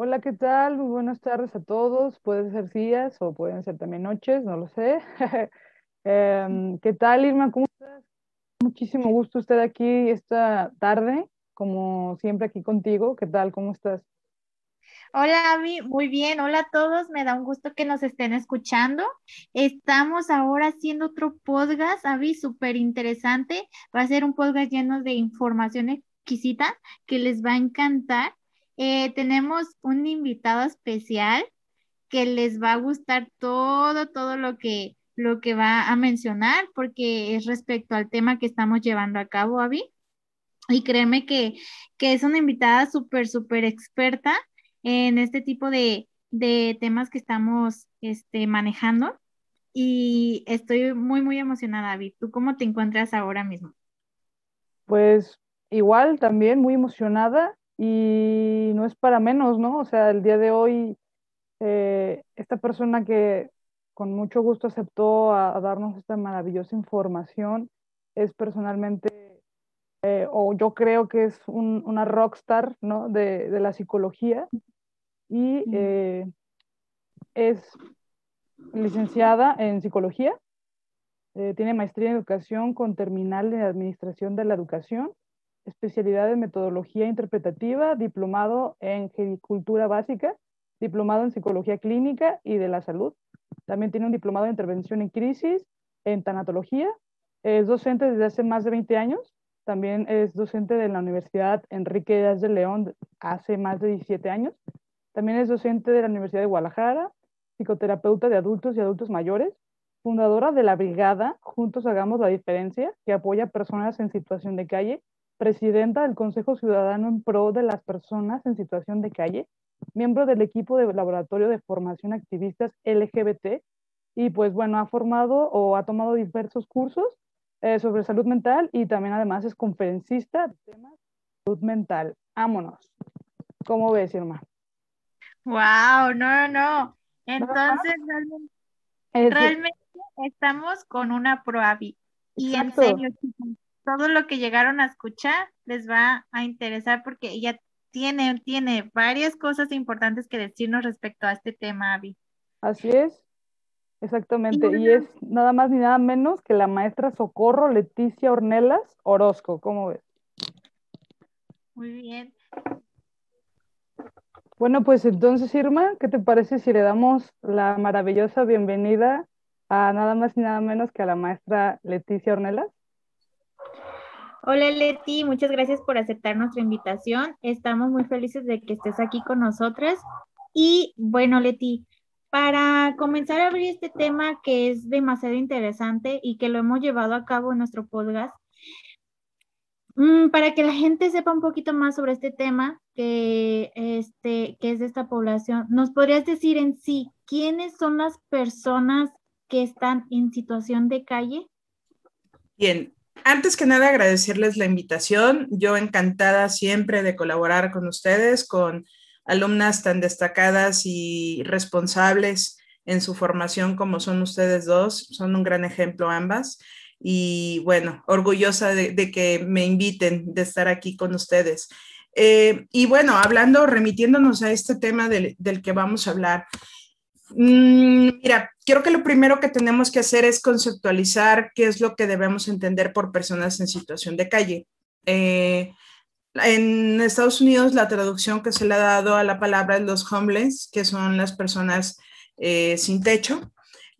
Hola, ¿qué tal? Muy buenas tardes a todos. Pueden ser días o pueden ser también noches, no lo sé. Em, ¿qué tal, Irma? ¿Cómo estás? Muchísimo gusto estar aquí esta tarde, como siempre aquí contigo. ¿Qué tal? ¿Cómo estás? Hola, Avi, muy bien. Hola a todos. Me da un gusto que nos estén escuchando. Estamos ahora haciendo otro podcast, Avi, súper interesante. Va a ser un podcast lleno de información exquisita que les va a encantar. Eh, tenemos un invitado especial que les va a gustar todo, todo lo que, lo que va a mencionar, porque es respecto al tema que estamos llevando a cabo, Avi. Y créeme que, que es una invitada súper, súper experta en este tipo de, de temas que estamos este, manejando. Y estoy muy, muy emocionada, Avi. ¿Tú cómo te encuentras ahora mismo? Pues igual, también muy emocionada y no es para menos, ¿no? O sea, el día de hoy, eh, esta persona que con mucho gusto aceptó a, a darnos esta maravillosa información es personalmente, eh, o yo creo que es un- una rockstar, ¿no? De, de la psicología y eh, es licenciada en psicología, tiene maestría en educación con terminal en administración de la educación, especialidad en metodología interpretativa, diplomado en gericultura básica, diplomado en psicología clínica y de la salud. También tiene un diplomado en intervención en crisis, en tanatología. Es docente desde hace más de 20 años. También es docente de la Universidad Enrique Díaz de León hace más de 17 años. También es docente de la Universidad de Guadalajara, psicoterapeuta de adultos y adultos mayores, fundadora de la Brigada Juntos Hagamos la Diferencia, que apoya a personas en situación de calle, presidenta del Consejo Ciudadano en pro de las personas en situación de calle, miembro del equipo de laboratorio de formación activistas LGBT y pues bueno, ha formado o ha tomado diversos cursos eh, sobre salud mental y también además es conferencista de temas de salud mental. Vámonos. ¿Cómo ves, Irma? Wow, no, no, no. Entonces, realmente, Es, realmente estamos con una pro. Y en serio, chicos, todo lo que llegaron a escuchar les va a interesar porque ella tiene, tiene varias cosas importantes que decirnos respecto a este tema, Avi. Así es, Y exactamente. Y es nada más ni nada menos que la maestra Socorro Leticia Ornelas Orozco. ¿Cómo ves? muy bien. Bueno, pues entonces, Irma, ¿qué te parece si le damos la maravillosa bienvenida a nada más ni nada menos que a la maestra Leticia Ornelas? Hola Leti, muchas gracias por aceptar nuestra invitación. Estamos muy felices de que estés aquí con nosotras. Y bueno, Leti, para comenzar a abrir este tema que es demasiado interesante y que lo hemos llevado a cabo en nuestro podcast, mm, para que la gente sepa un poquito más sobre este tema que, este, que es de esta población, ¿nos podrías decir en sí quiénes son las personas que están en situación de calle? Bien, antes que nada agradecerles la invitación. Yo encantada siempre de colaborar con ustedes, con alumnas tan destacadas y responsables en su formación como son ustedes dos. Son un gran ejemplo ambas. Y bueno, orgullosa de, que me inviten, de estar aquí con ustedes. Eh, y bueno, hablando, remitiéndonos a este tema del, que vamos a hablar, Mira, creo que lo primero que tenemos que hacer es conceptualizar qué es lo que debemos entender por personas en situación de calle. Eh, en Estados Unidos, la traducción que se le ha dado a la palabra es los homeless, que son las personas eh, sin techo.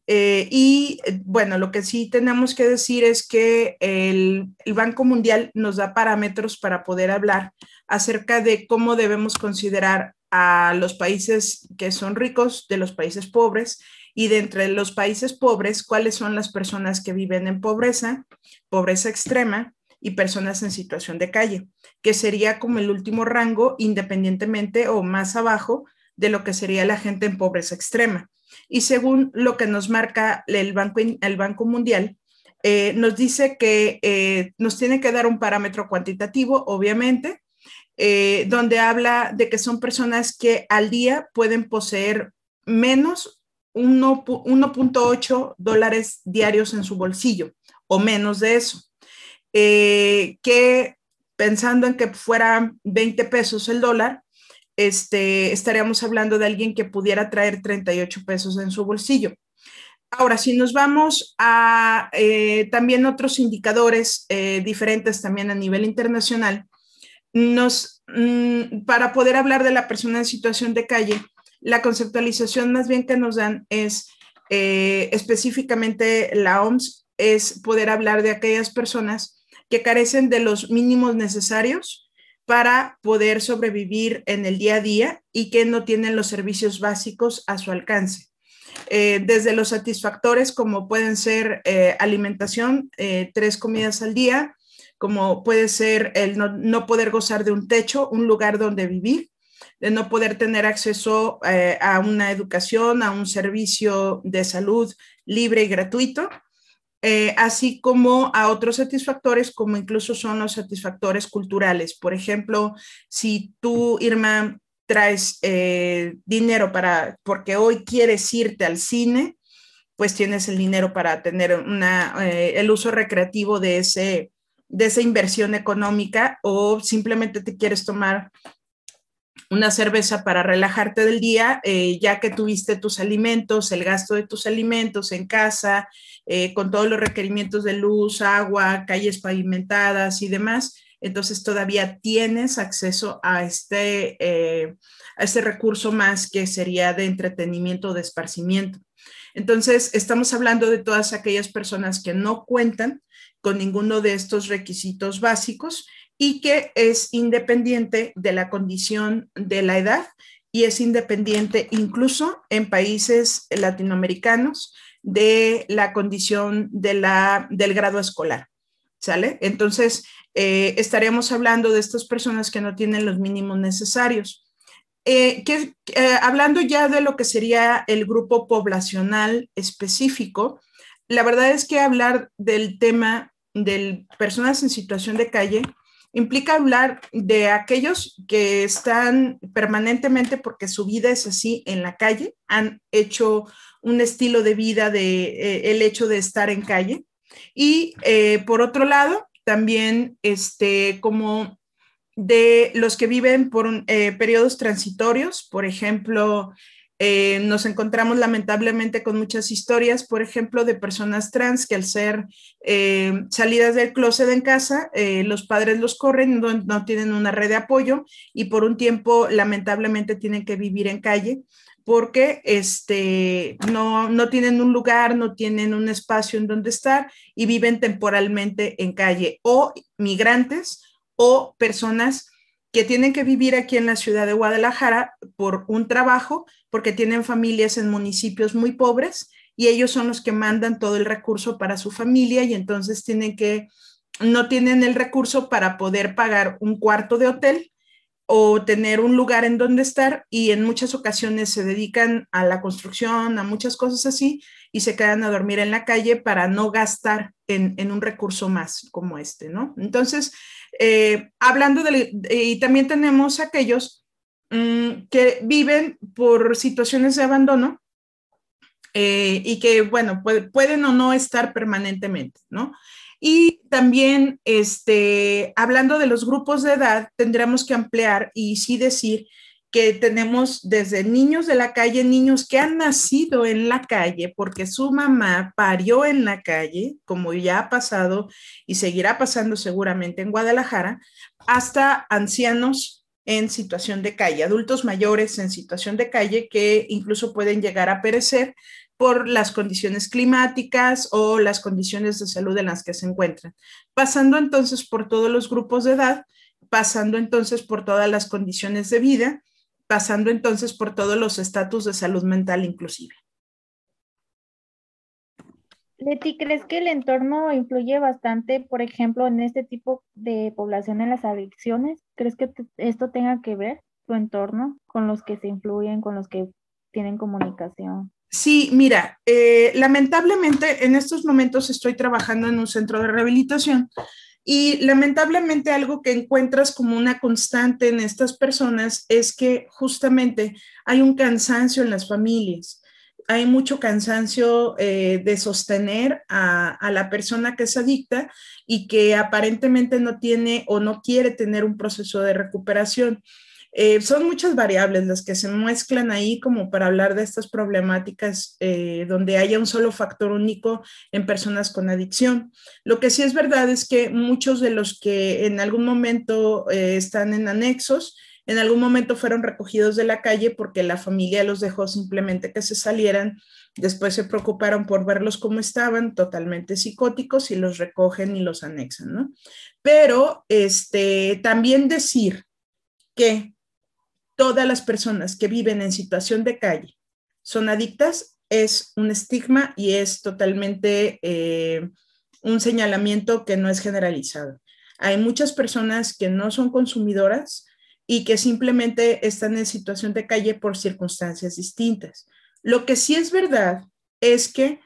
Eh, y eh, bueno, lo que sí tenemos que decir es que el Banco Mundial nos da parámetros para poder hablar acerca de cómo debemos considerar a los países que son ricos de los países pobres y de entre los países pobres, cuáles son las personas que viven en pobreza, pobreza extrema y personas en situación de calle, que sería como el último rango independientemente o más abajo de lo que sería la gente en pobreza extrema. Y según lo que nos marca el Banco, el Banco Mundial, eh, nos dice que eh, nos tiene que dar un parámetro cuantitativo, obviamente, eh, donde habla de que son personas que al día pueden poseer menos 1.8 dólares diarios en su bolsillo o menos de eso. Eh, que pensando en que fuera 20 pesos el dólar, este, estaríamos hablando de alguien que pudiera traer 38 pesos en su bolsillo. Ahora, si nos vamos a eh, también otros indicadores eh, diferentes también a nivel internacional, nos, mm, para poder hablar de la persona en situación de calle, la conceptualización más bien que nos dan es eh, específicamente la OMS, es poder hablar de aquellas personas que carecen de los mínimos necesarios para poder sobrevivir en el día a día y que no tienen los servicios básicos a su alcance. Eh, desde los satisfactores como pueden ser eh, alimentación, tres comidas al día, como puede ser el no, poder gozar de un techo, un lugar donde vivir, de no poder tener acceso a una educación, a un servicio de salud libre y gratuito, así como a otros satisfactores como incluso son los satisfactores culturales. Por ejemplo, si tú, Irma, traes eh, dinero para, porque hoy quieres irte al cine, pues tienes el dinero para tener una, eh, el uso recreativo de, ese, de esa inversión económica o simplemente te quieres tomar una cerveza para relajarte del día, eh, ya que tuviste tus alimentos, el gasto de tus alimentos en casa, con todos los requerimientos de luz, agua, calles pavimentadas y demás, entonces todavía tienes acceso a este, eh, a este recurso más que sería de entretenimiento, de esparcimiento. Entonces, estamos hablando de todas aquellas personas que no cuentan con ninguno de estos requisitos básicos y que es independiente de la condición de la edad y es independiente incluso en países latinoamericanos de la condición de la, del grado escolar. ¿Sale? Entonces, eh, estaremos hablando de estas personas que no tienen los mínimos necesarios. Eh, que, eh, hablando ya de lo que sería el grupo poblacional específico, la verdad es que hablar del tema de personas en situación de calle implica hablar de aquellos que están permanentemente porque su vida es así en la calle, han hecho un estilo de vida de el hecho de estar en calle. Y por otro lado, también este, como de los que viven por eh, periodos transitorios, por ejemplo, eh, nos encontramos lamentablemente con muchas historias, por ejemplo, de personas trans que al ser eh, salidas del closet en casa, los padres los corren, no, no, tienen una red de apoyo y por un tiempo lamentablemente tienen que vivir en calle porque este, no, no tienen un lugar, no tienen un espacio en donde estar y viven temporalmente en calle o migrantes o personas que tienen que vivir aquí en la ciudad de Guadalajara por un trabajo, porque tienen familias en municipios muy pobres y ellos son los que mandan todo el recurso para su familia y entonces tienen que, no tienen el recurso para poder pagar un cuarto de hotel o tener un lugar en donde estar y en muchas ocasiones se dedican a la construcción, a muchas cosas así y se quedan a dormir en la calle para no gastar en, un recurso más como este, ¿no? Entonces, eh, hablando de, y también tenemos aquellos mm, que viven por situaciones de abandono eh, y que, bueno, pueden o no estar permanentemente, ¿no? Y también, este, hablando de los grupos de edad, tendremos que ampliar y sí decir que tenemos desde niños de la calle, niños que han nacido en la calle porque su mamá parió en la calle, como ya ha pasado y seguirá pasando seguramente en Guadalajara, hasta ancianos en situación de calle, adultos mayores en situación de calle que incluso pueden llegar a perecer por las condiciones climáticas o las condiciones de salud en las que se encuentran. Pasando entonces por todos los grupos de edad, pasando entonces por todas las condiciones de vida, pasando entonces por todos los estatus de salud mental inclusive. Leti, ¿crees que el entorno influye bastante, por ejemplo, en este tipo de población en las adicciones? ¿Crees que esto tenga que ver, tu entorno, con los que se influyen, con los que tienen comunicación? Sí, mira, eh, lamentablemente en estos momentos estoy trabajando en un centro de rehabilitación y lamentablemente algo que encuentras como una constante en estas personas es que justamente hay un cansancio en las familias. Hay mucho cansancio eh, de sostener a, a la persona que es adicta y que aparentemente no tiene o no quiere tener un proceso de recuperación. Eh, son muchas variables las que se mezclan ahí como para hablar de estas problemáticas eh, donde haya un solo factor único en personas con adicción. Lo que sí es verdad es que muchos de los que en algún momento eh, están en anexos, en algún momento fueron recogidos de la calle porque la familia los dejó simplemente que se salieran. Después se preocuparon por verlos como estaban, totalmente psicóticos, y los recogen y los anexan, ¿no? Pero este, también decir que todas las personas que viven en situación de calle son adictas es un estigma y es totalmente eh, un señalamiento que no es generalizado. Hay muchas personas que no son consumidoras y que simplemente están en situación de calle por circunstancias distintas. Lo que sí es verdad es que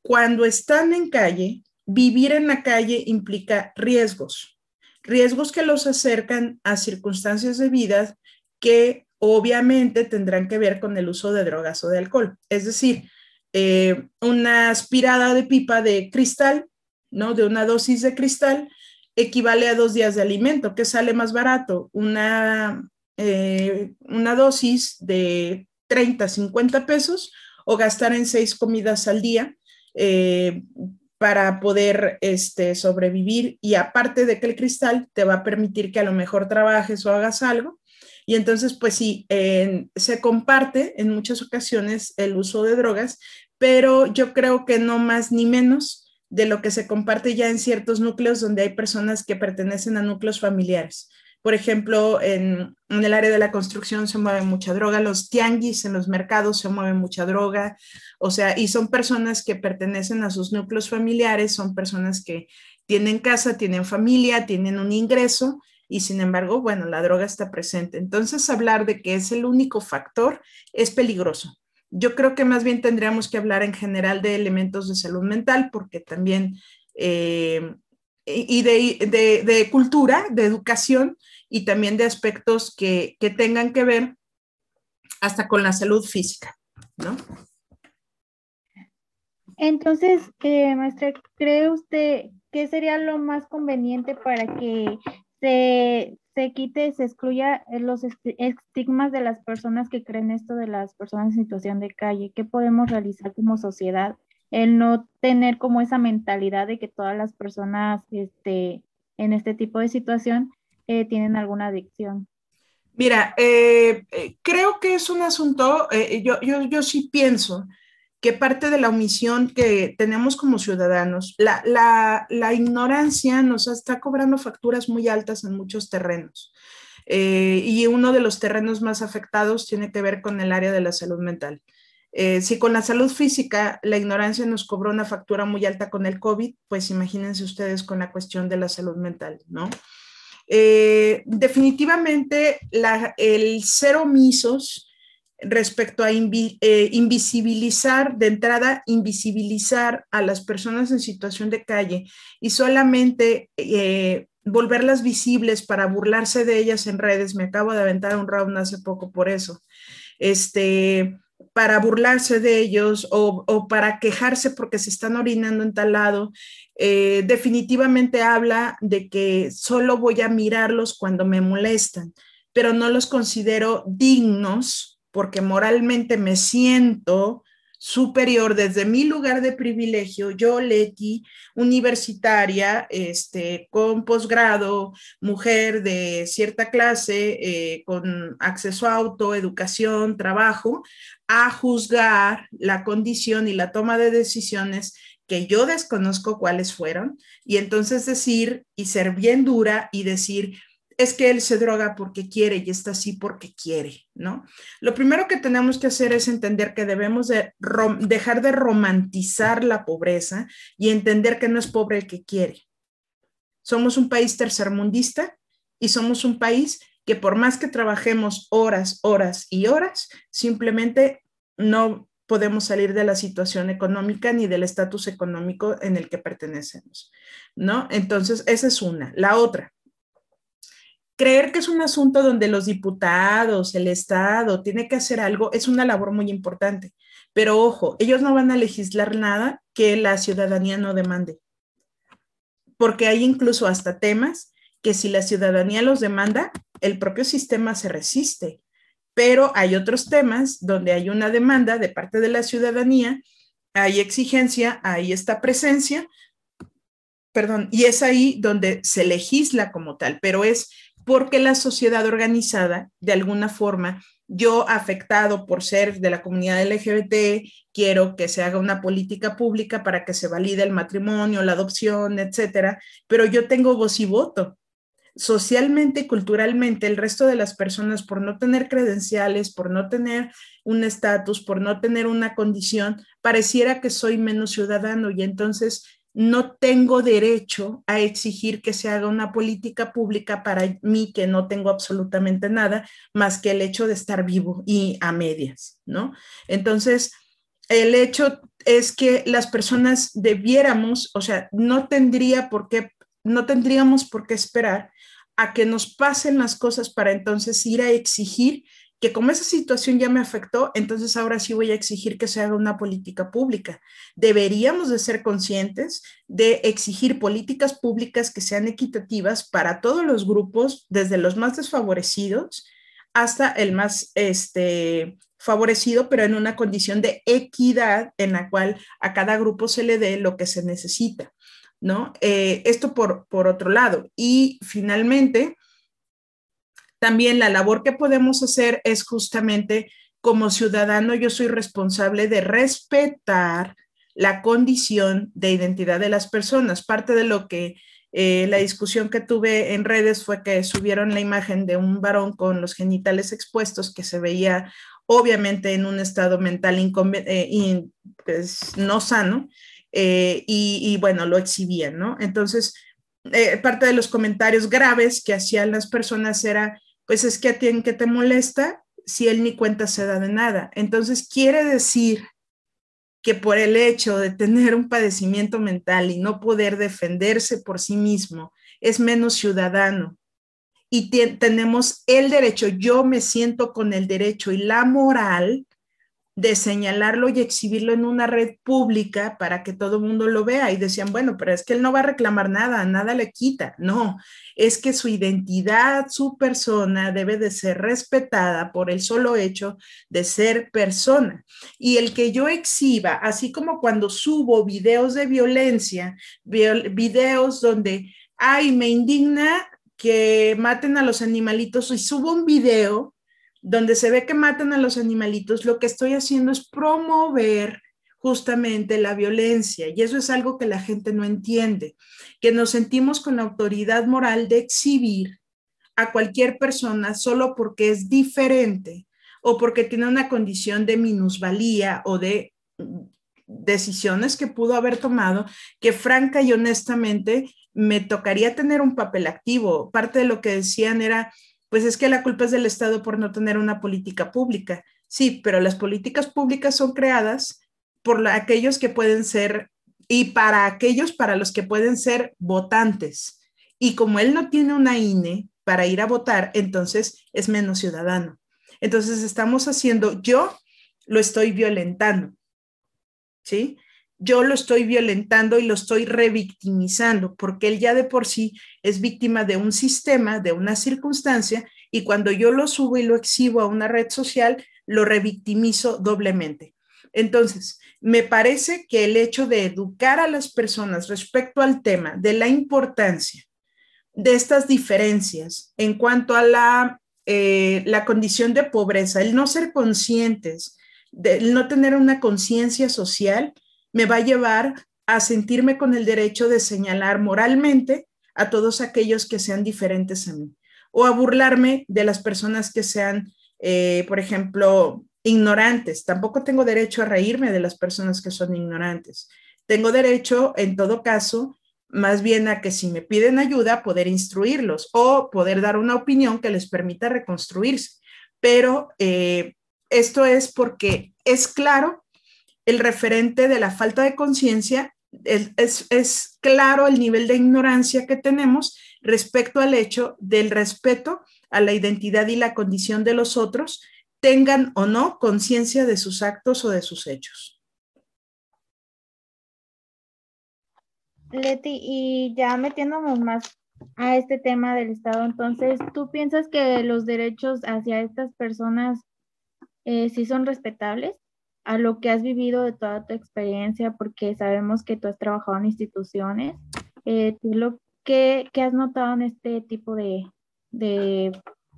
cuando están en calle, vivir en la calle implica riesgos, riesgos que los acercan a circunstancias de vida que obviamente tendrán que ver con el uso de drogas o de alcohol. Es decir, eh, una aspirada de pipa de cristal, ¿no? De una dosis de cristal, equivale a dos días de alimento. ¿Qué sale más barato? Una, eh, una dosis de 30, 50 pesos o gastar en seis comidas al día eh, para poder este, sobrevivir. Y aparte de que el cristal te va a permitir que a lo mejor trabajes o hagas algo, y entonces, pues sí, se comparte en muchas ocasiones el uso de drogas, pero yo creo que no más ni menos de lo que se comparte ya en ciertos núcleos donde hay personas que pertenecen a núcleos familiares. Por ejemplo, en, en, el área de la construcción se mueve mucha droga, los tianguis en los mercados se mueve mucha droga, o sea, y son personas que pertenecen a sus núcleos familiares, son personas que tienen casa, tienen familia, tienen un ingreso y sin embargo, bueno, la droga está presente. Entonces, hablar de que es el único factor es peligroso. Yo creo que más bien tendríamos que hablar en general de elementos de salud mental, porque también, eh, y de, cultura, de educación, y también de aspectos que, tengan que ver hasta con la salud física, ¿no? Entonces, eh, maestra, ¿cree usted que sería lo más conveniente para que se, se quite, se excluya los estigmas de las personas que creen esto de las personas en situación de calle. ¿Qué podemos realizar como sociedad? El no tener como esa mentalidad de que todas las personas este, en este tipo de situación eh, tienen alguna adicción. Mira, eh, eh, creo que es un asunto, yo, yo, yo sí pienso que parte de la omisión que tenemos como ciudadanos, la, ignorancia nos está cobrando facturas muy altas en muchos terrenos. Eh, y uno de los terrenos más afectados tiene que ver con el área de la salud mental. Eh, si con la salud física la ignorancia nos cobró una factura muy alta con el COVID, pues imagínense ustedes con la cuestión de la salud mental, ¿no? Eh, definitivamente el ser omisos respecto a eh, invisibilizar, de entrada, invisibilizar a las personas en situación de calle y solamente eh, volverlas visibles para burlarse de ellas en redes. Me acabo de aventar un round hace poco por eso. Este, para burlarse de ellos o, para quejarse porque se están orinando en tal lado, eh, definitivamente habla de que solo voy a mirarlos cuando me molestan, pero no los considero dignos porque moralmente me siento superior desde mi lugar de privilegio, yo, Leti, universitaria, este, con posgrado, mujer de cierta clase, eh, con acceso a auto, educación, trabajo, a juzgar la condición y la toma de decisiones que yo desconozco cuáles fueron, y entonces decir y ser bien dura y decir, es que él se droga porque quiere y está así porque quiere, ¿no? Lo primero que tenemos que hacer es entender que debemos de dejar de romantizar la pobreza y entender que no es pobre el que quiere. Somos un país tercermundista y somos un país que por más que trabajemos horas, horas y horas, simplemente no podemos salir de la situación económica ni del estatus económico en el que pertenecemos, ¿no? Entonces, esa es una. La otra, creer que es un asunto donde los diputados, el Estado tiene que hacer algo es una labor muy importante. Pero ojo, ellos no van a legislar nada que la ciudadanía no demande. Porque hay incluso hasta temas que si la ciudadanía los demanda, el propio sistema se resiste. Pero hay otros temas donde hay una demanda de parte de la ciudadanía, hay exigencia, hay esta presencia, perdón, y es ahí donde se legisla como tal, pero es porque la sociedad organizada, de alguna forma, yo afectado por ser de la comunidad LGBT, quiero que se haga una política pública para que se valide el matrimonio, la adopción, etcétera, pero yo tengo voz y voto. Socialmente y culturalmente, el resto de las personas, por no tener credenciales, por no tener un estatus, por no tener una condición, pareciera que soy menos ciudadano y entonces no tengo derecho a exigir que se haga una política pública para mí que no tengo absolutamente nada más que el hecho de estar vivo y a medias, ¿no? Entonces, el hecho es que las personas debiéramos, o sea, no tendría por qué, no tendríamos por qué esperar a que nos pasen las cosas para entonces ir a exigir que como esa situación ya me afectó, entonces ahora sí voy a exigir que se haga una política pública. Deberíamos de ser conscientes de exigir políticas públicas que sean equitativas para todos los grupos, desde los más desfavorecidos hasta el más este, favorecido, pero en una condición de equidad en la cual a cada grupo se le dé lo que se necesita, ¿no? Eh, esto por, por otro lado. Y finalmente, también la labor que podemos hacer es justamente como ciudadano, yo soy responsable de respetar la condición de identidad de las personas. Parte de lo que eh, la discusión que tuve en redes fue que subieron la imagen de un varón con los genitales expuestos que se veía obviamente en un estado mental eh, pues, no sano eh, y, y, bueno, lo exhibían, ¿no? Entonces, parte de los comentarios graves que hacían las personas era, pues es que a ti en qué te molesta si él ni cuenta se da de nada. Entonces quiere decir que por el hecho de tener un padecimiento mental y no poder defenderse por sí mismo, es menos ciudadano. Y tenemos el derecho, yo me siento con el derecho y la moral de señalarlo y exhibirlo en una red pública para que todo el mundo lo vea. Y decían, bueno, pero es que él no va a reclamar nada, nada le quita. No, es que su identidad, su persona debe de ser respetada por el solo hecho de ser persona. Y el que yo exhiba, así como cuando subo videos de violencia, videos donde, ay, me indigna que maten a los animalitos y subo un video donde se ve que matan a los animalitos, lo que estoy haciendo es promover justamente la violencia. Y eso es algo que la gente no entiende, que nos sentimos con la autoridad moral de exhibir a cualquier persona solo porque es diferente o porque tiene una condición de minusvalía o de decisiones que pudo haber tomado, que franca y honestamente me tocaría tener un papel activo. Parte de lo que decían era, pues es que la culpa es del Estado por no tener una política pública. Sí, pero las políticas públicas son creadas por aquellos que pueden ser y para aquellos para los que pueden ser votantes. Y como él no tiene una INE para ir a votar, entonces es menos ciudadano. Entonces estamos haciendo, yo lo estoy violentando, ¿sí? Yo lo estoy violentando y lo estoy revictimizando, porque él ya de por sí es víctima de un sistema, de una circunstancia, y cuando yo lo subo y lo exhibo a una red social, lo revictimizo doblemente. Entonces, me parece que el hecho de educar a las personas respecto al tema de la importancia de estas diferencias en cuanto a la, eh, la condición de pobreza, el no ser conscientes, el no tener una conciencia social, me va a llevar a sentirme con el derecho de señalar moralmente a todos aquellos que sean diferentes a mí o a burlarme de las personas que sean, eh, por ejemplo, ignorantes. Tampoco tengo derecho a reírme de las personas que son ignorantes. Tengo derecho, en todo caso, más bien a que si me piden ayuda, poder instruirlos o poder dar una opinión que les permita reconstruirse. Pero eh, esto es porque es claro el referente de la falta de conciencia, es, es claro el nivel de ignorancia que tenemos respecto al hecho del respeto a la identidad y la condición de los otros, tengan o no conciencia de sus actos o de sus hechos. Leti, y ya metiéndonos más a este tema del Estado. Entonces, ¿tú piensas que los derechos hacia estas personas eh, sí son respetables? A lo que has vivido de toda tu experiencia, porque sabemos que tú has trabajado en instituciones, eh, lo que, has notado en este tipo de,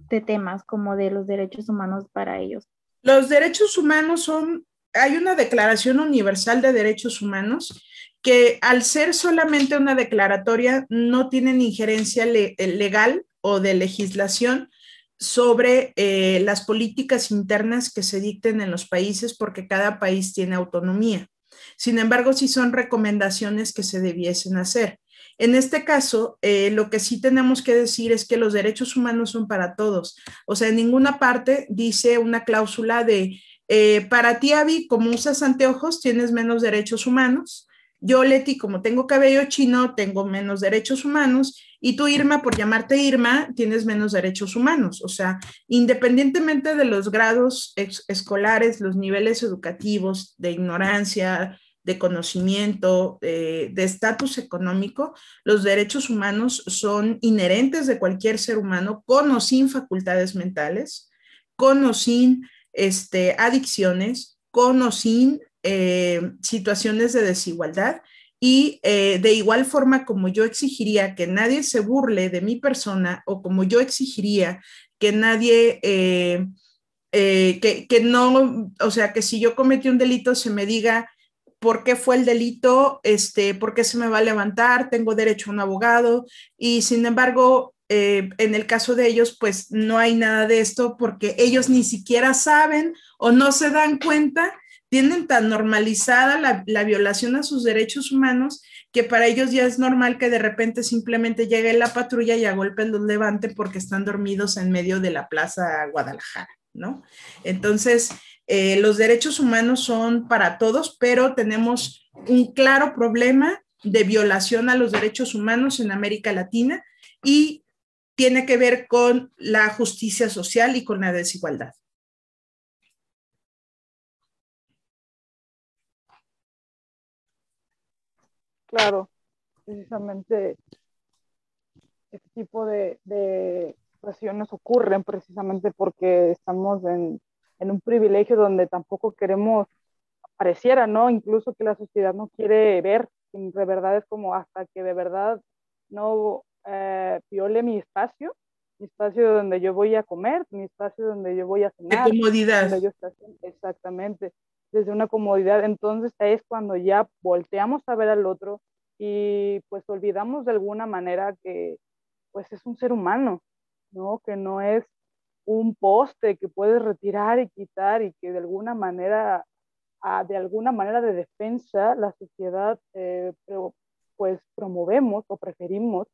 de temas como de los derechos humanos para ellos? Los derechos humanos son, hay una declaración universal de derechos humanos que al ser solamente una declaratoria no tienen injerencia legal o de legislación sobre eh, las políticas internas que se dicten en los países porque cada país tiene autonomía. Sin embargo, sí son recomendaciones que se debiesen hacer. En este caso, eh, lo que sí tenemos que decir es que los derechos humanos son para todos. O sea, en ninguna parte dice una cláusula de, eh, para ti, Avi, como usas anteojos, tienes menos derechos humanos yo, Leti, como tengo cabello chino, tengo menos derechos humanos y tú, Irma, por llamarte Irma, tienes menos derechos humanos. O sea, independientemente de los grados escolares, los niveles educativos, de ignorancia, de conocimiento, de estatus económico, los derechos humanos son inherentes de cualquier ser humano con o sin facultades mentales, con o sin este, adicciones, con o sin eh, situaciones de desigualdad y eh, de igual forma como yo exigiría que nadie se burle de mi persona o como yo exigiría que nadie, eh, que, que, no, o sea, que si yo cometí un delito se me diga por qué fue el delito, este, por qué se me va a levantar, tengo derecho a un abogado y sin embargo, en el caso de ellos, pues no hay nada de esto porque ellos ni siquiera saben o no se dan cuenta tienen tan normalizada la, violación a sus derechos humanos que para ellos ya es normal que de repente simplemente llegue la patrulla y a golpe los levante porque están dormidos en medio de la plaza Guadalajara, ¿no? Entonces, eh, los derechos humanos son para todos, pero tenemos un claro problema de violación a los derechos humanos en América Latina y tiene que ver con la justicia social y con la desigualdad. Claro, precisamente este tipo de, de situaciones ocurren precisamente porque estamos en, en, un privilegio donde tampoco queremos, pareciera, ¿no? Incluso que la sociedad no quiere ver, de verdad es como hasta que de verdad no eh, viole mi espacio, mi espacio donde yo voy a comer, mi espacio donde yo voy a cenar. De comodidad. exactamente desde una comodidad, entonces es cuando ya volteamos a ver al otro y pues olvidamos de alguna manera que pues es un ser humano, ¿no? Que no es un poste que puedes retirar y quitar y que de alguna manera, ah, de alguna manera de defensa, la sociedad eh, pues promovemos o preferimos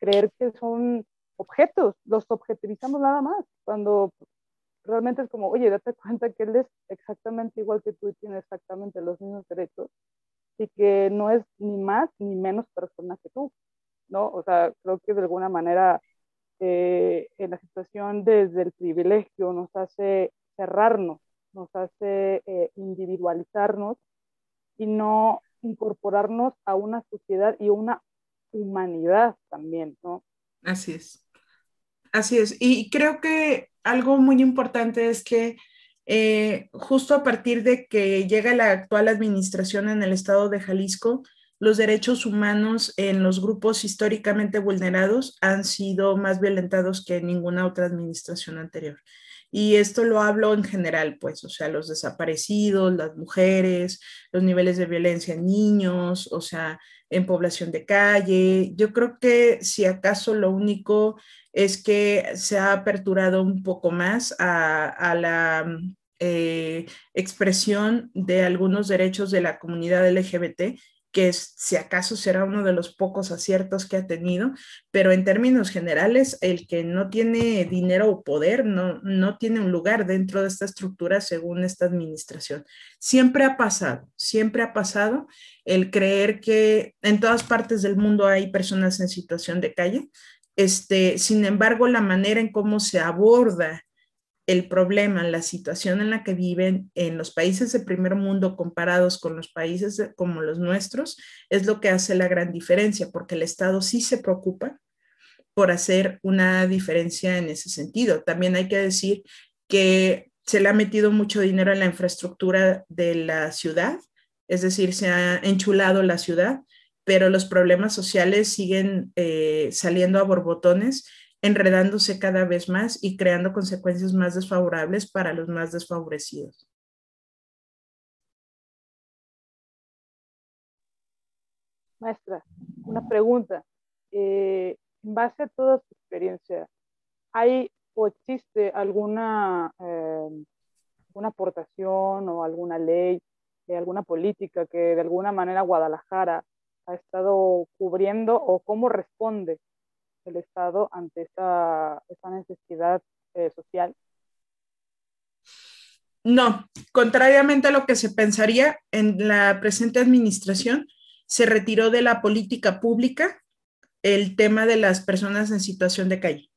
creer que son objetos, los objetivizamos nada más, cuando realmente es como, oye, date cuenta que él es exactamente igual que tú y tiene exactamente los mismos derechos y que no es ni más ni menos persona que tú, ¿no? O sea, creo que de alguna manera eh, en la situación desde el privilegio nos hace cerrarnos, nos hace eh, individualizarnos y no incorporarnos a una sociedad y una humanidad también, ¿no? Así es. Así es. Y creo que algo muy importante es que eh, justo a partir de que llega la actual administración en el estado de Jalisco, los derechos humanos en los grupos históricamente vulnerados han sido más violentados que en ninguna otra administración anterior. Y esto lo hablo en general, pues, o sea, los desaparecidos, las mujeres, los niveles de violencia en niños, o sea, en población de calle. Yo creo que si acaso lo único es que se ha aperturado un poco más a, la eh, expresión de algunos derechos de la comunidad LGBT que si acaso será uno de los pocos aciertos que ha tenido, pero en términos generales, el que no tiene dinero o poder no, no tiene un lugar dentro de esta estructura según esta administración. Siempre ha pasado, siempre ha pasado el creer que en todas partes del mundo hay personas en situación de calle. Este, sin embargo, la manera en cómo se aborda el problema, la situación en la que viven en los países de primer mundo comparados con los países como los nuestros, es lo que hace la gran diferencia, porque el Estado sí se preocupa por hacer una diferencia en ese sentido. También hay que decir que se le ha metido mucho dinero en la infraestructura de la ciudad, es decir, se ha enchulado la ciudad, pero los problemas sociales siguen eh, saliendo a borbotones, enredándose cada vez más y creando consecuencias más desfavorables para los más desfavorecidos. Maestra, una pregunta. Eh, en base a toda su experiencia, ¿hay o existe alguna, eh, aportación o alguna ley, eh, alguna política que de alguna manera Guadalajara ha estado cubriendo o cómo responde el Estado ante esta, necesidad eh, social? No, contrariamente a lo que se pensaría, en la presente administración se retiró de la política pública el tema de las personas en situación de calle.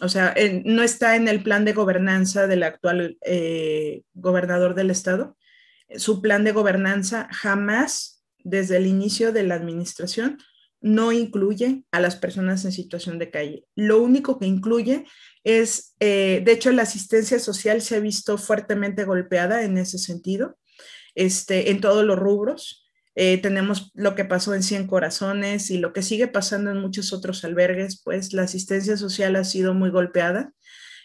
O sea, no está en el plan de gobernanza del actual eh, gobernador del estado. Su plan de gobernanza jamás, desde el inicio de la administración, no incluye a las personas en situación de calle. Lo único que incluye es, eh, de hecho, la asistencia social se ha visto fuertemente golpeada en ese sentido, este, en todos los rubros. Eh, tenemos lo que pasó en Cien Corazones y lo que sigue pasando en muchos otros albergues, pues la asistencia social ha sido muy golpeada.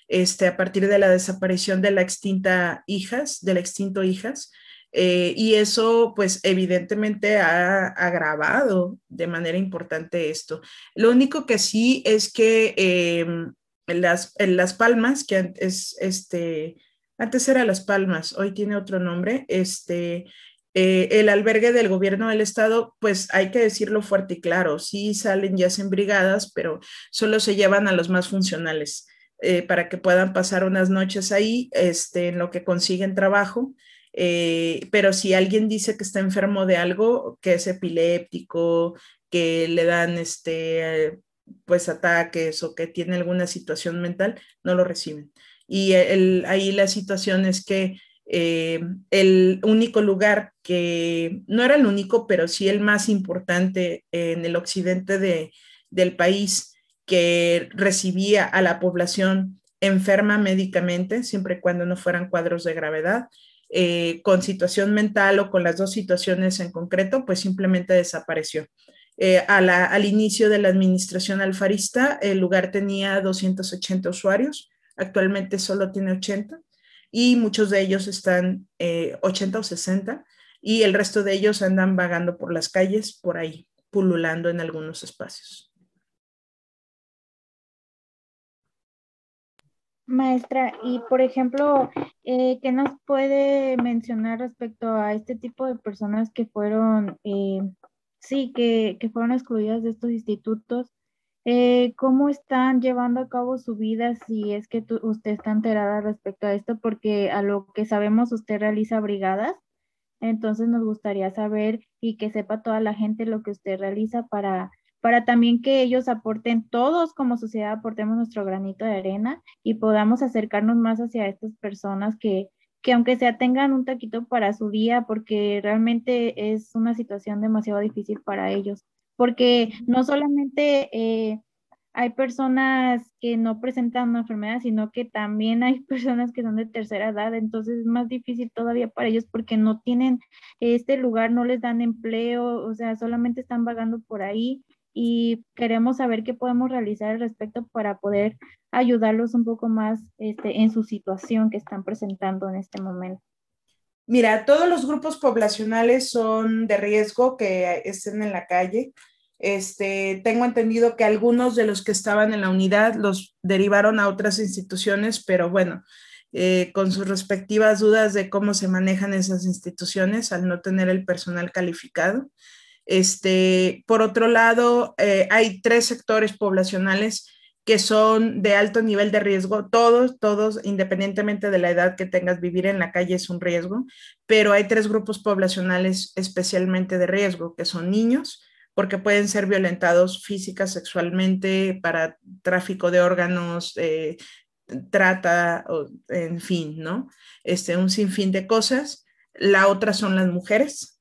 Este, a partir de la desaparición de la extinta hijas, del extinto hijas, eh, y eso, pues, evidentemente ha agravado de manera importante esto. Lo único que sí es que em, en, las, Las Palmas, que es este, antes era Las Palmas, hoy tiene otro nombre, este, eh, el albergue del gobierno del estado, pues hay que decirlo fuerte y claro, sí salen ya en brigadas, pero solo se llevan a los más funcionales eh, para que puedan pasar unas noches ahí este, en lo que consiguen trabajo eh, pero si alguien dice que está enfermo de algo, que es epiléptico, que le dan este, pues ataques o que tiene alguna situación mental, no lo reciben. Y ahí la situación es que eh, el único lugar que, no era el único, pero sí el más importante en el occidente de, del país que recibía a la población enferma médicamente, siempre y cuando no fueran cuadros de gravedad, eh, con situación mental o con las dos situaciones en concreto, pues simplemente desapareció. Eh, al inicio de la administración alfarista, el lugar tenía 280 usuarios, actualmente solo tiene 80 y muchos de ellos están 80 eh, o 60 y el resto de ellos andan vagando por las calles, por ahí, pululando en algunos espacios. Maestra, y por ejemplo, eh, ¿qué nos puede mencionar respecto a este tipo de personas que fueron, eh, sí, que, fueron excluidas de estos institutos? Eh, ¿Cómo están llevando a cabo su vida si es que usted está enterada respecto a esto? Porque a lo que sabemos usted realiza brigadas, entonces nos gustaría saber y que sepa toda la gente lo que usted realiza para para también que ellos aporten, todos como sociedad aportemos nuestro granito de arena y podamos acercarnos más hacia estas personas que, que aunque sea tengan un taquito para su día, porque realmente es una situación demasiado difícil para ellos, porque no solamente eh, hay personas que no presentan una enfermedad, sino que también hay personas que son de tercera edad, entonces es más difícil todavía para ellos porque no tienen este lugar, no les dan empleo, o sea, solamente están vagando por ahí y queremos saber qué podemos realizar al respecto para poder ayudarlos un poco más este, en su situación que están presentando en este momento. Mira, todos los grupos poblacionales son de riesgo que estén en la calle. Este, tengo entendido que algunos de los que estaban en la unidad los derivaron a otras instituciones, pero bueno, eh, con sus respectivas dudas de cómo se manejan esas instituciones al no tener el personal calificado. Este, por otro lado, eh, hay tres sectores poblacionales que son de alto nivel de riesgo, todos, todos, independientemente de la edad que tengas, vivir en la calle es un riesgo, pero hay tres grupos poblacionales especialmente de riesgo, que son niños, porque pueden ser violentados física, sexualmente, para tráfico de órganos, eh, trata, en fin, ¿no? Este, un sinfín de cosas. La otra son las mujeres,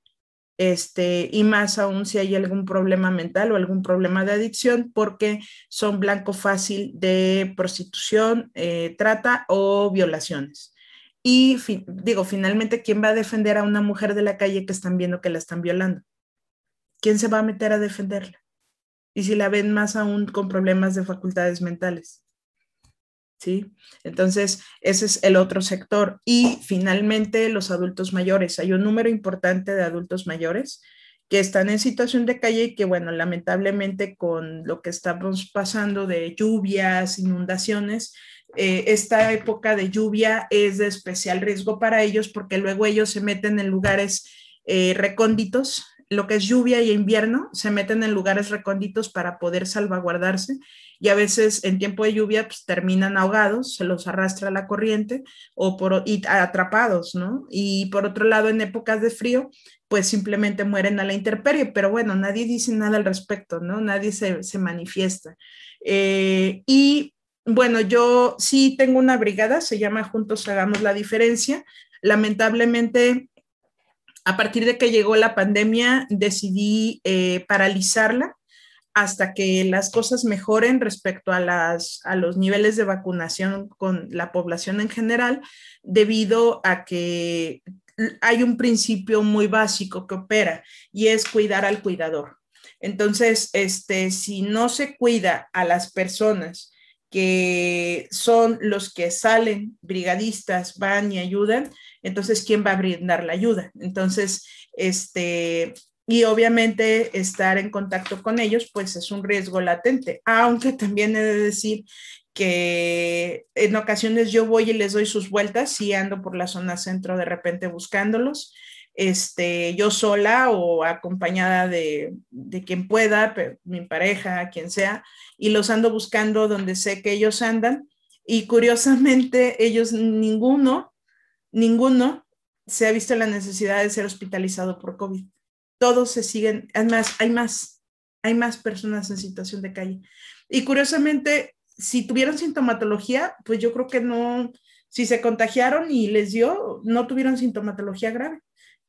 este, y más aún si hay algún problema mental o algún problema de adicción, porque son blanco fácil de prostitución, eh, trata o violaciones. Y digo, finalmente, ¿quién va a defender a una mujer de la calle que están viendo que la están violando? ¿Quién se va a meter a defenderla? Y si la ven más aún con problemas de facultades mentales. ¿Sí? Entonces, ese es el otro sector. Y finalmente, los adultos mayores. Hay un número importante de adultos mayores que están en situación de calle y que, bueno, lamentablemente con lo que estamos pasando de lluvias, inundaciones, eh, esta época de lluvia es de especial riesgo para ellos porque luego ellos se meten en lugares eh, recónditos, lo que es lluvia y invierno, se meten en lugares recónditos para poder salvaguardarse y a veces en tiempo de lluvia pues, terminan ahogados, se los arrastra la corriente o por, y atrapados, ¿no? Y por otro lado, en épocas de frío, pues simplemente mueren a la intemperie, pero bueno, nadie dice nada al respecto, ¿no? Nadie se, se manifiesta. Eh, y bueno, yo sí tengo una brigada, se llama Juntos Hagamos la Diferencia. Lamentablemente, a partir de que llegó la pandemia, decidí eh, paralizarla hasta que las cosas mejoren respecto a, las, a los niveles de vacunación con la población en general, debido a que hay un principio muy básico que opera y es cuidar al cuidador. Entonces, este, si no se cuida a las personas que son los que salen, brigadistas, van y ayudan, entonces, ¿quién va a brindar la ayuda? Entonces, este, y obviamente estar en contacto con ellos, pues es un riesgo latente, aunque también he de decir que en ocasiones yo voy y les doy sus vueltas y ando por la zona centro de repente buscándolos este, yo sola o acompañada de, de quien pueda, mi pareja, quien sea, y los ando buscando donde sé que ellos andan. Y curiosamente, ellos, ninguno, ninguno se ha visto la necesidad de ser hospitalizado por COVID. Todos se siguen, además, hay más, hay más personas en situación de calle. Y curiosamente, si tuvieron sintomatología, pues yo creo que no, si se contagiaron y les dio, no tuvieron sintomatología grave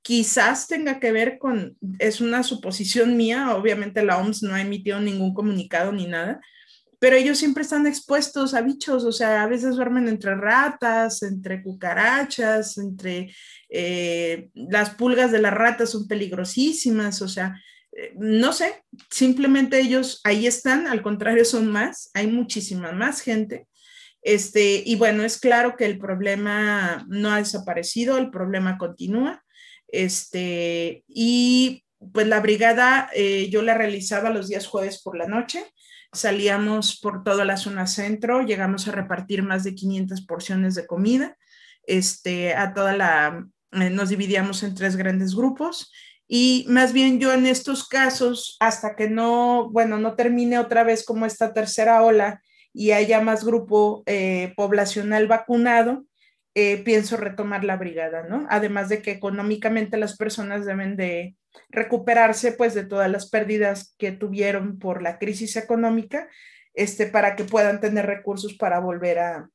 quizás tenga que ver con, es una suposición mía, obviamente la OMS no ha emitido ningún comunicado ni nada, pero ellos siempre están expuestos a bichos, o sea, a veces duermen entre ratas, entre cucarachas, entre eh, las pulgas de las ratas son peligrosísimas, o sea, eh, no sé, simplemente ellos ahí están, al contrario son más, hay muchísima más gente. Este, y bueno, es claro que el problema no ha desaparecido, el problema continúa. Este, y pues la brigada eh, yo la realizaba los días jueves por la noche. Salíamos por toda la zona centro, llegamos a repartir más de 500 porciones de comida. Este, a toda la, eh, nos dividíamos en tres grandes grupos y más bien yo en estos casos, hasta que no, bueno, no termine otra vez como esta tercera ola y haya más grupo eh, poblacional vacunado, eh, pienso retomar la brigada, ¿no? Además de que económicamente las personas deben de recuperarse pues de todas las pérdidas que tuvieron por la crisis económica, este, para que puedan tener recursos para volver a,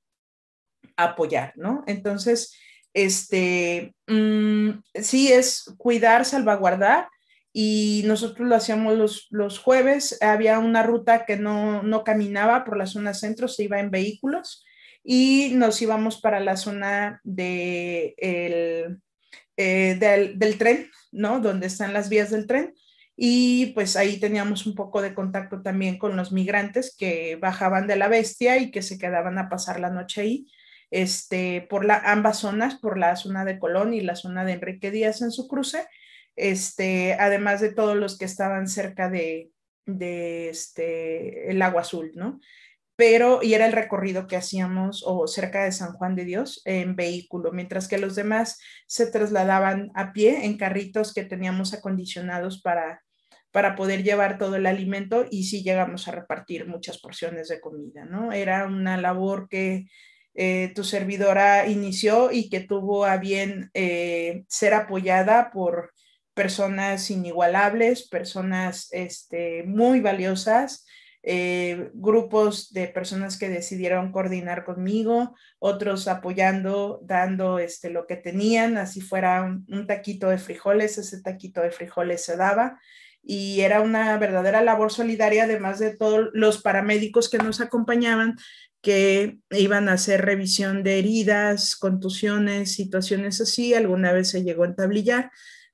apoyar, ¿no? Entonces, este, mm, sí es cuidar, salvaguardar, y nosotros lo hacíamos los, los jueves, había una ruta que no, no caminaba por la zona centro, se iba en vehículos, y nos íbamos para la zona de eh, del, del, tren, ¿no? Donde están las vías del tren. Y pues ahí teníamos un poco de contacto también con los migrantes que bajaban de la bestia y que se quedaban a pasar la noche ahí, este, por la, ambas zonas, por la zona de Colón y la zona de Enrique Díaz en su cruce, este, además de todos los que estaban cerca de, de este, el agua azul, ¿no? Pero y era el recorrido que hacíamos o cerca de San Juan de Dios en vehículo, mientras que los demás se trasladaban a pie en carritos que teníamos acondicionados para, para poder llevar todo el alimento y sí llegamos a repartir muchas porciones de comida, ¿no? Era una labor que eh, tu servidora inició y que tuvo a bien eh, ser apoyada por personas inigualables, personas este, muy valiosas, eh, grupos de personas que decidieron coordinar conmigo, otros apoyando, dando este, lo que tenían, así fuera un, un taquito de frijoles, ese taquito de frijoles se daba y era una verdadera labor solidaria, además de todos los paramédicos que nos acompañaban, que iban a hacer revisión de heridas, contusiones, situaciones así. Alguna vez se llegó a entablillar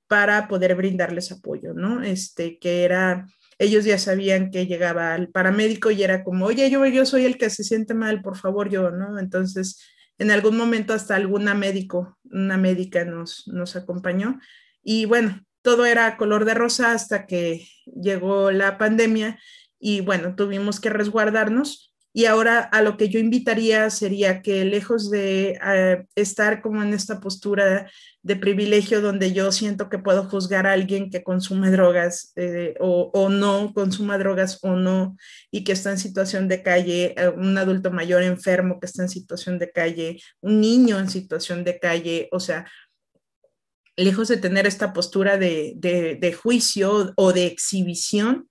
para poder brindarles apoyo, ¿no? Este, que era, ellos ya sabían que llegaba el paramédico y era como, oye, yo, yo soy el que se siente mal, por favor, yo, ¿no? Entonces, en algún momento hasta alguna médico, una médica nos, nos acompañó. Y bueno, todo era color de rosa hasta que llegó la pandemia y bueno, tuvimos que resguardarnos y ahora a lo que yo invitaría sería que lejos de uh, estar como en esta postura de privilegio donde yo siento que puedo juzgar a alguien que consume drogas eh, o, no, consuma drogas o no, y que está en situación de calle, uh, un adulto mayor enfermo que está en situación de calle, un niño en situación de calle, o sea, lejos de tener esta postura de, de juicio o de exhibición,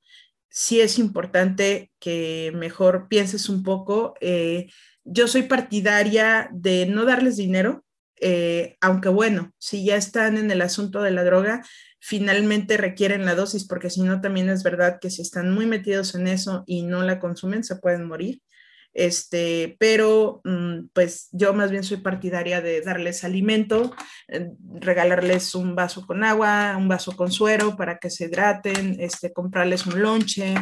sí es importante que mejor pienses un poco. Eh, yo soy partidaria de no darles dinero, eh, aunque bueno, si ya están en el asunto de la droga, finalmente requieren la dosis, porque si no, también es verdad que si están muy metidos en eso y no la consumen, se pueden morir. Este, pero mm, pues yo más bien soy partidaria de darles alimento, eh, regalarles un vaso con agua, un vaso con suero para que se hidraten, este, comprarles un lonche,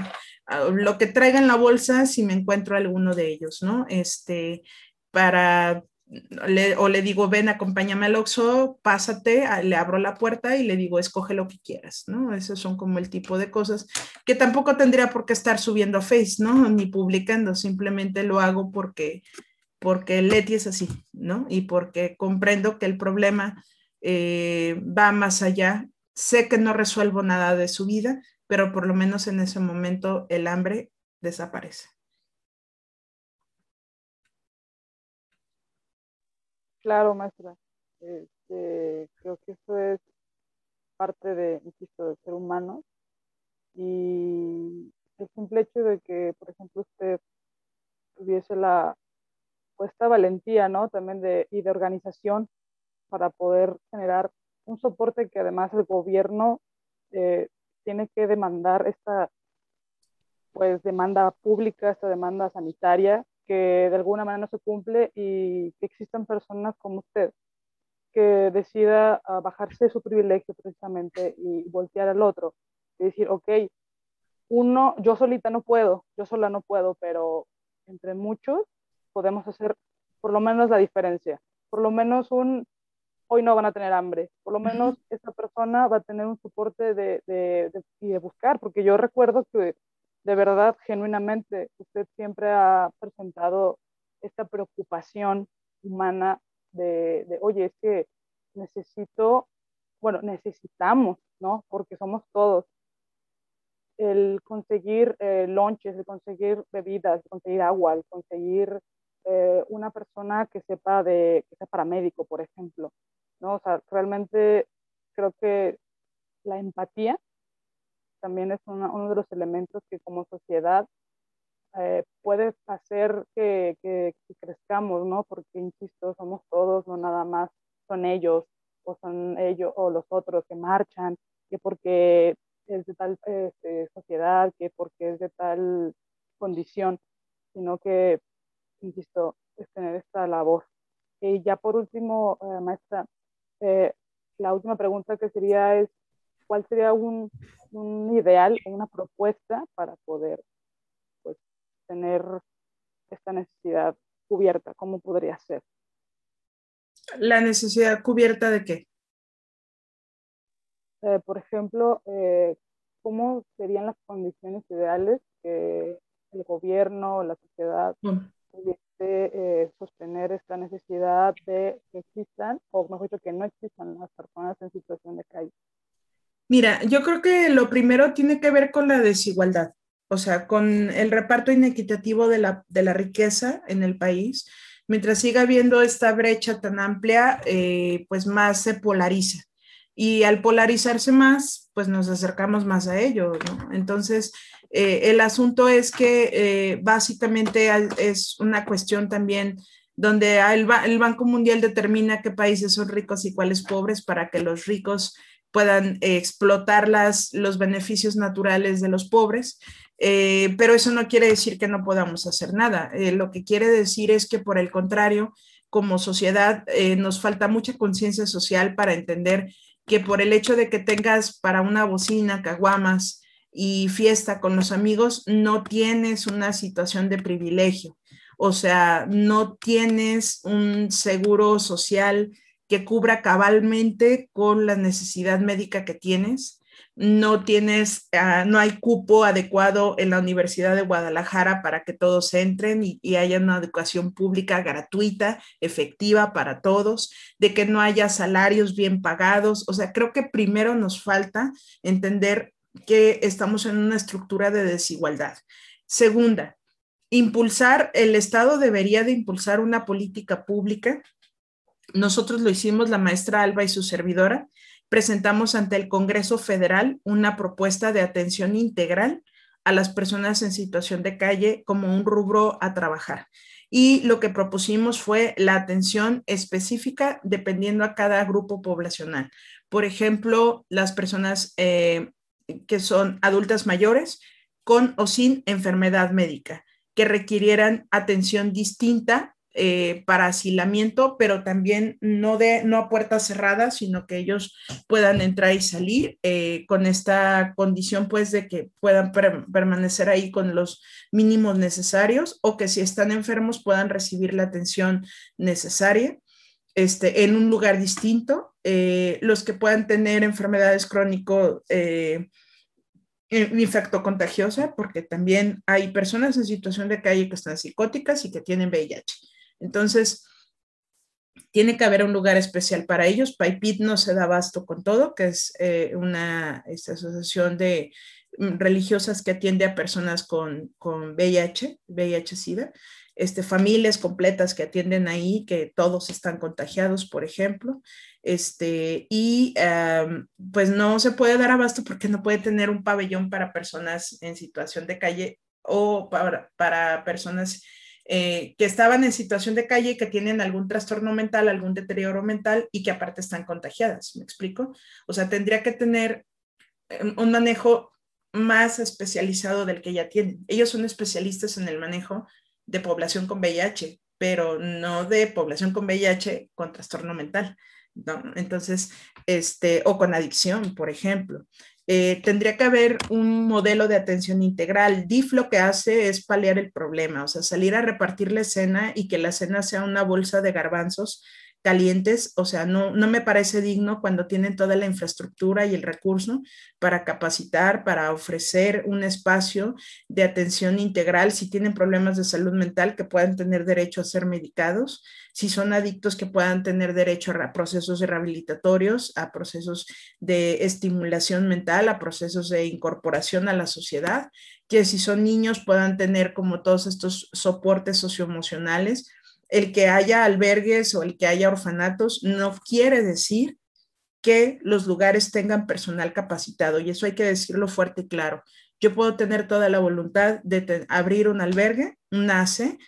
ah, lo que traiga en la bolsa si me encuentro alguno de ellos, ¿no? Este, para le, o le digo, ven, acompáñame al Oxxo, pásate, le abro la puerta y le digo, escoge lo que quieras, ¿no? Esos son como el tipo de cosas que tampoco tendría por qué estar subiendo a Face, ¿no? Ni publicando, simplemente lo hago porque, porque Leti es así, ¿no? Y porque comprendo que el problema eh, va más allá. Sé que no resuelvo nada de su vida, pero por lo menos en ese momento el hambre desaparece. Claro, maestra. Este, creo que eso es parte de, insisto, del ser humano. Y el simple hecho de que, por ejemplo, usted tuviese la pues, esta valentía, ¿no? También de, y de organización para poder generar un soporte que además el gobierno eh, tiene que demandar esta pues demanda pública, esta demanda sanitaria que de alguna manera no se cumple y que existan personas como usted que decida uh, bajarse de su privilegio precisamente y voltear al otro y decir, ok, uno, yo solita no puedo, yo sola no puedo, pero entre muchos podemos hacer por lo menos la diferencia, por lo menos un, hoy no van a tener hambre, por lo menos esta persona va a tener un soporte de, de, de, y de buscar, porque yo recuerdo que de verdad, genuinamente, usted siempre ha presentado esta preocupación humana de, de, oye, es que necesito, bueno, necesitamos, ¿no? Porque somos todos. El conseguir eh, lonches, el conseguir bebidas, el conseguir agua, el conseguir eh, una persona que sepa de, que sea paramédico, por ejemplo, ¿no? O sea, realmente creo que la empatía también es uno de los elementos que como sociedad eh, puede hacer que, que, que, crezcamos, ¿no? Porque, insisto, somos todos, no nada más son ellos o son ellos o los otros que marchan, que porque es de tal este, sociedad, que porque es de tal condición, sino que, insisto, es tener esta labor. Y ya por último, eh, maestra, eh, la última pregunta que sería es, ¿cuál sería un, un ideal, una propuesta para poder pues, tener esta necesidad cubierta? ¿Cómo podría ser? ¿La necesidad cubierta de qué? Eh, por ejemplo, eh, ¿cómo serían las condiciones ideales que el gobierno, la sociedad mm. pudiese eh, sostener esta necesidad de que existan, o mejor dicho, que no existan las personas en situación de calle? Mira, yo creo que lo primero tiene que ver con la desigualdad, o sea, con el reparto inequitativo de la, de la riqueza en el país. Mientras siga habiendo esta brecha tan amplia, eh, pues más se polariza. y al polarizarse más, pues nos acercamos más a ello. Entonces, eh, el asunto es que eh, básicamente es una cuestión también donde el, el, Banco Mundial determina qué países son ricos y cuáles pobres para que los ricos puedan explotar las, los beneficios naturales de los pobres. Eh, pero eso no quiere decir que no podamos hacer nada. lo que quiere decir es que, por el contrario, como sociedad nos falta mucha conciencia social para entender que por el hecho de que tengas para una bocina, caguamas y fiesta con los amigos, no tienes una situación de privilegio. O sea, no tienes un seguro social que cubra cabalmente con la necesidad médica que tienes no tienes, ah, no hay cupo adecuado en la Universidad de Guadalajara para que todos entren y, y, haya una educación pública gratuita, efectiva para todos, de que no haya salarios bien pagados. O sea, creo que primero nos falta entender que estamos en una estructura de desigualdad. Segunda, impulsar, el Estado debería de impulsar una política pública. Nosotros lo hicimos, la maestra Alba y su servidora, presentamos ante el Congreso Federal una propuesta de atención integral a las personas en situación de calle como un rubro a trabajar. Y lo que propusimos fue la atención específica dependiendo a cada grupo poblacional. Por ejemplo, las personas eh, que son adultas mayores con o sin enfermedad médica, que requirieran atención distinta eh, para asilamiento, pero también no, de, no a puertas cerradas, sino que ellos puedan entrar y salir eh, con esta condición, pues, de que puedan permanecer ahí con los mínimos necesarios o que si están enfermos puedan recibir la atención necesaria. Este, en un lugar distinto, eh, los que puedan tener enfermedades crónicas infecto contagiosa, porque también hay personas en situación de calle que están psicóticas y que tienen VIH. Entonces, tiene que haber un lugar especial para ellos. PAIPIT no se da abasto con todo, que es eh, una esta asociación de mm, religiosas que atiende a personas con, con VIH, VIH-Sida, este, familias completas que atienden ahí, que todos están contagiados, por ejemplo, este, y pues no se puede dar abasto porque no puede tener un pabellón para personas en situación de calle o para, para personas eh, que estaban en situación de calle y que tienen algún trastorno mental, algún deterioro mental y que aparte están contagiadas, ¿me explico? O sea, tendría que tener em, un manejo más especializado del que ya tienen. Ellos son especialistas en el manejo de población con VIH, pero no de población con VIH con trastorno mental. ¿no? Entonces, este, o con adicción, por ejemplo. Eh, tendría que haber un modelo de atención integral. DIF lo que hace es paliar el problema, o sea, salir a repartir la escena y que la escena sea una bolsa de garbanzos calientes, o sea, no, no me parece digno cuando tienen toda la infraestructura y el recurso para capacitar, para ofrecer un espacio de atención integral si tienen problemas de salud mental que puedan tener derecho a ser medicados, si son adictos que puedan tener derecho a procesos rehabilitatorios, a procesos de estimulación mental, a procesos de incorporación a la sociedad, que si son niños puedan tener como todos estos soportes socioemocionales el que haya albergues o el que haya orfanatos no quiere decir que los lugares tengan personal capacitado y eso hay que decirlo fuerte y claro. Yo puedo tener toda la voluntad de abrir un albergue, un ACE,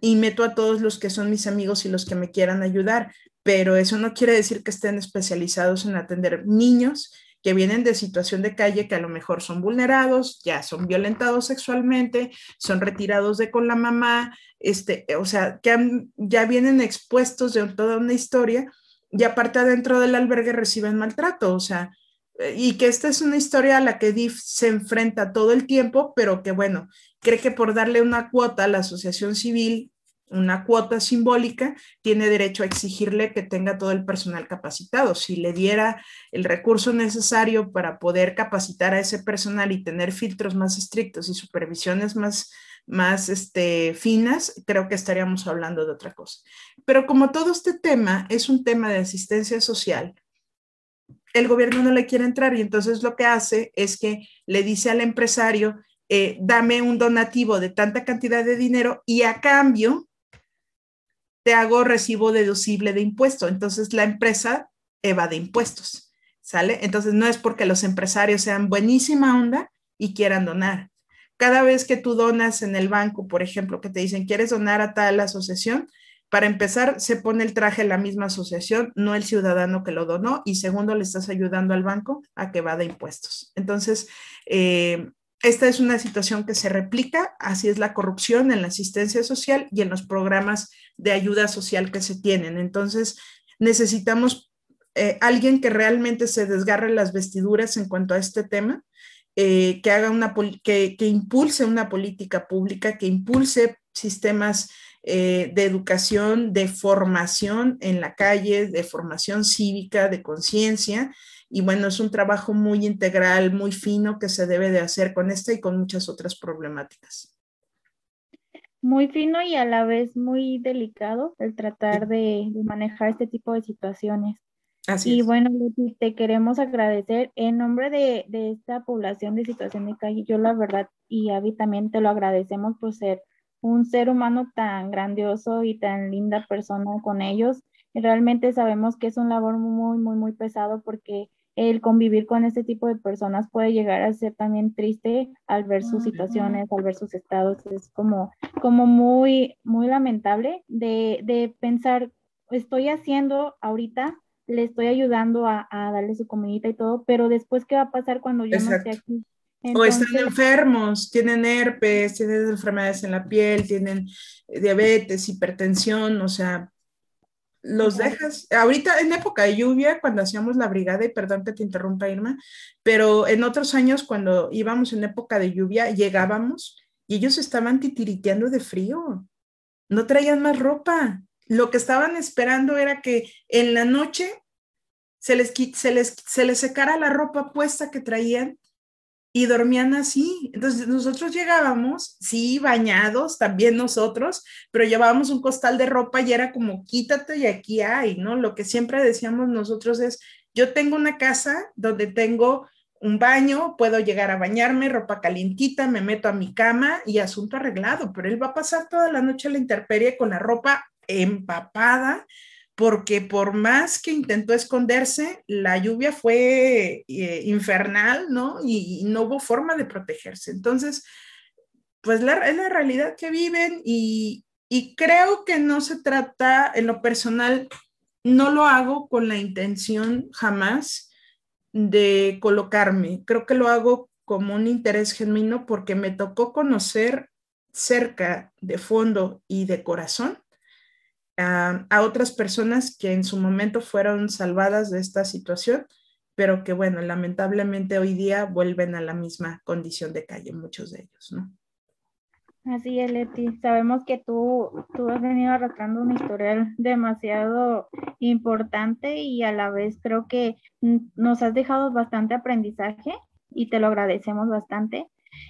y meto a todos los que son mis amigos y los que me quieran ayudar, pero eso no quiere decir que estén especializados en atender niños que vienen de situación de calle, que a lo mejor son vulnerados, ya son violentados sexualmente, son retirados de con la mamá, este, o sea, que ya vienen expuestos de toda una historia y aparte adentro del albergue reciben maltrato, o sea, y que esta es una historia a la que DIF se enfrenta todo el tiempo, pero que bueno, cree que por darle una cuota a la asociación civil una cuota simbólica, tiene derecho a exigirle que tenga todo el personal capacitado. Si le diera el recurso necesario para poder capacitar a ese personal y tener filtros más estrictos y supervisiones más, más este, finas, creo que estaríamos hablando de otra cosa. Pero como todo este tema es un tema de asistencia social, el gobierno no le quiere entrar y entonces lo que hace es que le dice al empresario, eh, dame un donativo de tanta cantidad de dinero y a cambio te hago recibo deducible de impuesto. Entonces la empresa evade impuestos. ¿sale? Entonces no es porque los empresarios sean buenísima onda y quieran donar. Cada vez que tú donas en el banco, por ejemplo, que te dicen, ¿quieres donar a tal asociación? Para empezar, se pone el traje la misma asociación, no el ciudadano que lo donó, y segundo, le estás ayudando al banco a que va de impuestos. Entonces, eh, esta es una situación que se replica, así es la corrupción en la asistencia social y en los programas de ayuda social que se tienen. Entonces, necesitamos eh, alguien que realmente se desgarre las vestiduras en cuanto a este tema, eh, que haga una que, que, impulse una política pública, que impulse sistemas eh, de educación, de formación en la calle, de formación cívica, de conciencia. Y bueno, es un trabajo muy integral, muy fino que se debe de hacer con esta y con muchas otras problemáticas. Muy fino y a la vez muy delicado el tratar de, de manejar este tipo de situaciones y bueno, te queremos agradecer en nombre de, de, esta población de situación de calle. Yo la verdad, y Avi también te lo agradecemos por ser un ser humano tan grandioso y tan linda persona con ellos. realmente sabemos que es un labor muy, muy, muy pesado porque el convivir con este tipo de personas puede llegar a ser también triste al ver sus situaciones, al ver sus estados. Es como, como muy, muy lamentable de, de pensar, estoy haciendo ahorita le estoy ayudando a, darle su comidita y todo, pero después, ¿qué va a pasar cuando yo no esté aquí? o están enfermos, tienen herpes, tienen enfermedades en la piel, tienen diabetes, hipertensión, o sea, los dejas. Ahorita en época de lluvia, cuando hacíamos la brigada, y perdón que te interrumpa, Irma, pero en otros años, cuando íbamos en época de lluvia, llegábamos y ellos estaban titiriteando de frío. No traían más ropa lo que estaban esperando era que en la noche se les, se les, se les secara la ropa puesta que traían y dormían así. Entonces nosotros llegábamos, sí, bañados, también nosotros, pero llevábamos un costal de ropa y era como quítate y aquí hay, ¿no? Lo que siempre decíamos nosotros es, yo tengo una casa donde tengo un baño, puedo llegar a bañarme, ropa calientita, me meto a mi cama y asunto arreglado, pero él va a pasar toda la noche a la intemperie con la ropa empapada porque por más que intentó esconderse, la lluvia fue eh, infernal, ¿no? Y, no hubo forma de protegerse. Entonces, pues es la realidad que viven y creo que no se trata, en lo personal, no lo hago con la intención jamás de colocarme. Creo que lo hago como un interés genuino porque me tocó conocer cerca de fondo y de corazón a, otras personas que en su momento fueron salvadas de esta situación, pero que bueno, lamentablemente hoy día vuelven a la misma condición de calle, muchos de ellos, ¿no? Así es, Leti. Sabemos que tú, tú has venido arrastrando un historial demasiado importante y a la vez creo que nos has dejado bastante aprendizaje y te lo agradecemos bastante.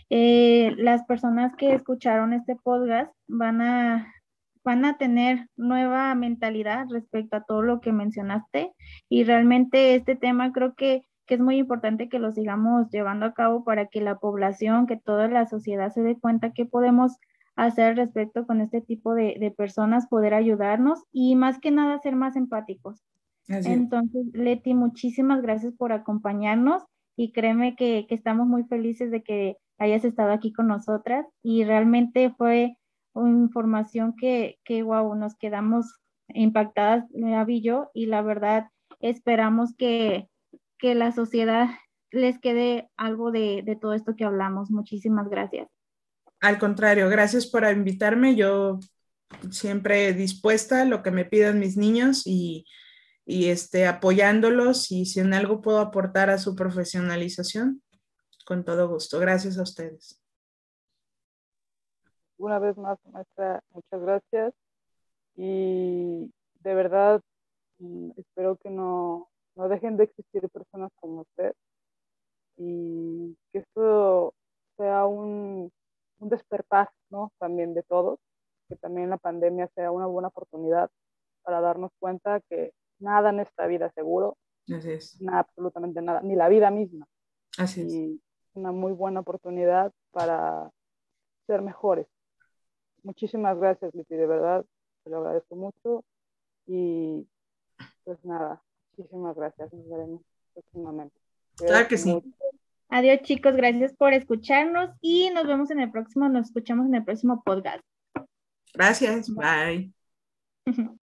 Eh, las personas que escucharon este podcast van a van a tener nueva mentalidad respecto a todo lo que mencionaste y realmente este tema creo que, es muy importante que lo sigamos llevando a cabo para que la población, que toda la sociedad se dé cuenta que podemos hacer respecto con este tipo de, personas, poder ayudarnos y más que nada ser más empáticos. Entonces, Leti, muchísimas gracias por acompañarnos y créeme que, que estamos muy felices de que hayas estado aquí con nosotras y realmente fue información que, que wow, nos quedamos impactadas, Abby y yo, y la verdad esperamos que, que la sociedad les quede algo de, de, todo esto que hablamos. Muchísimas gracias. Al contrario, gracias por invitarme. Yo siempre dispuesta a lo que me pidan mis niños y, y este, apoyándolos y si en algo puedo aportar a su profesionalización, con todo gusto. Gracias a ustedes una vez más, maestra, muchas gracias. Y de verdad, mm, espero que no, no dejen de existir personas como usted y que esto sea un, un despertar, ¿no? También de todos, que también la pandemia sea una buena oportunidad para darnos cuenta que nada en esta vida es seguro. Así es. Nada, absolutamente nada, ni la vida misma. Así es. Y una muy buena oportunidad para ser mejores, muchísimas gracias, Liti, de verdad, te lo agradezco mucho. Y pues nada, muchísimas gracias, nos veremos. próximamente. Claro que sí. Adiós chicos, gracias por escucharnos y nos vemos en el próximo, nos escuchamos en el próximo podcast. Gracias, bye.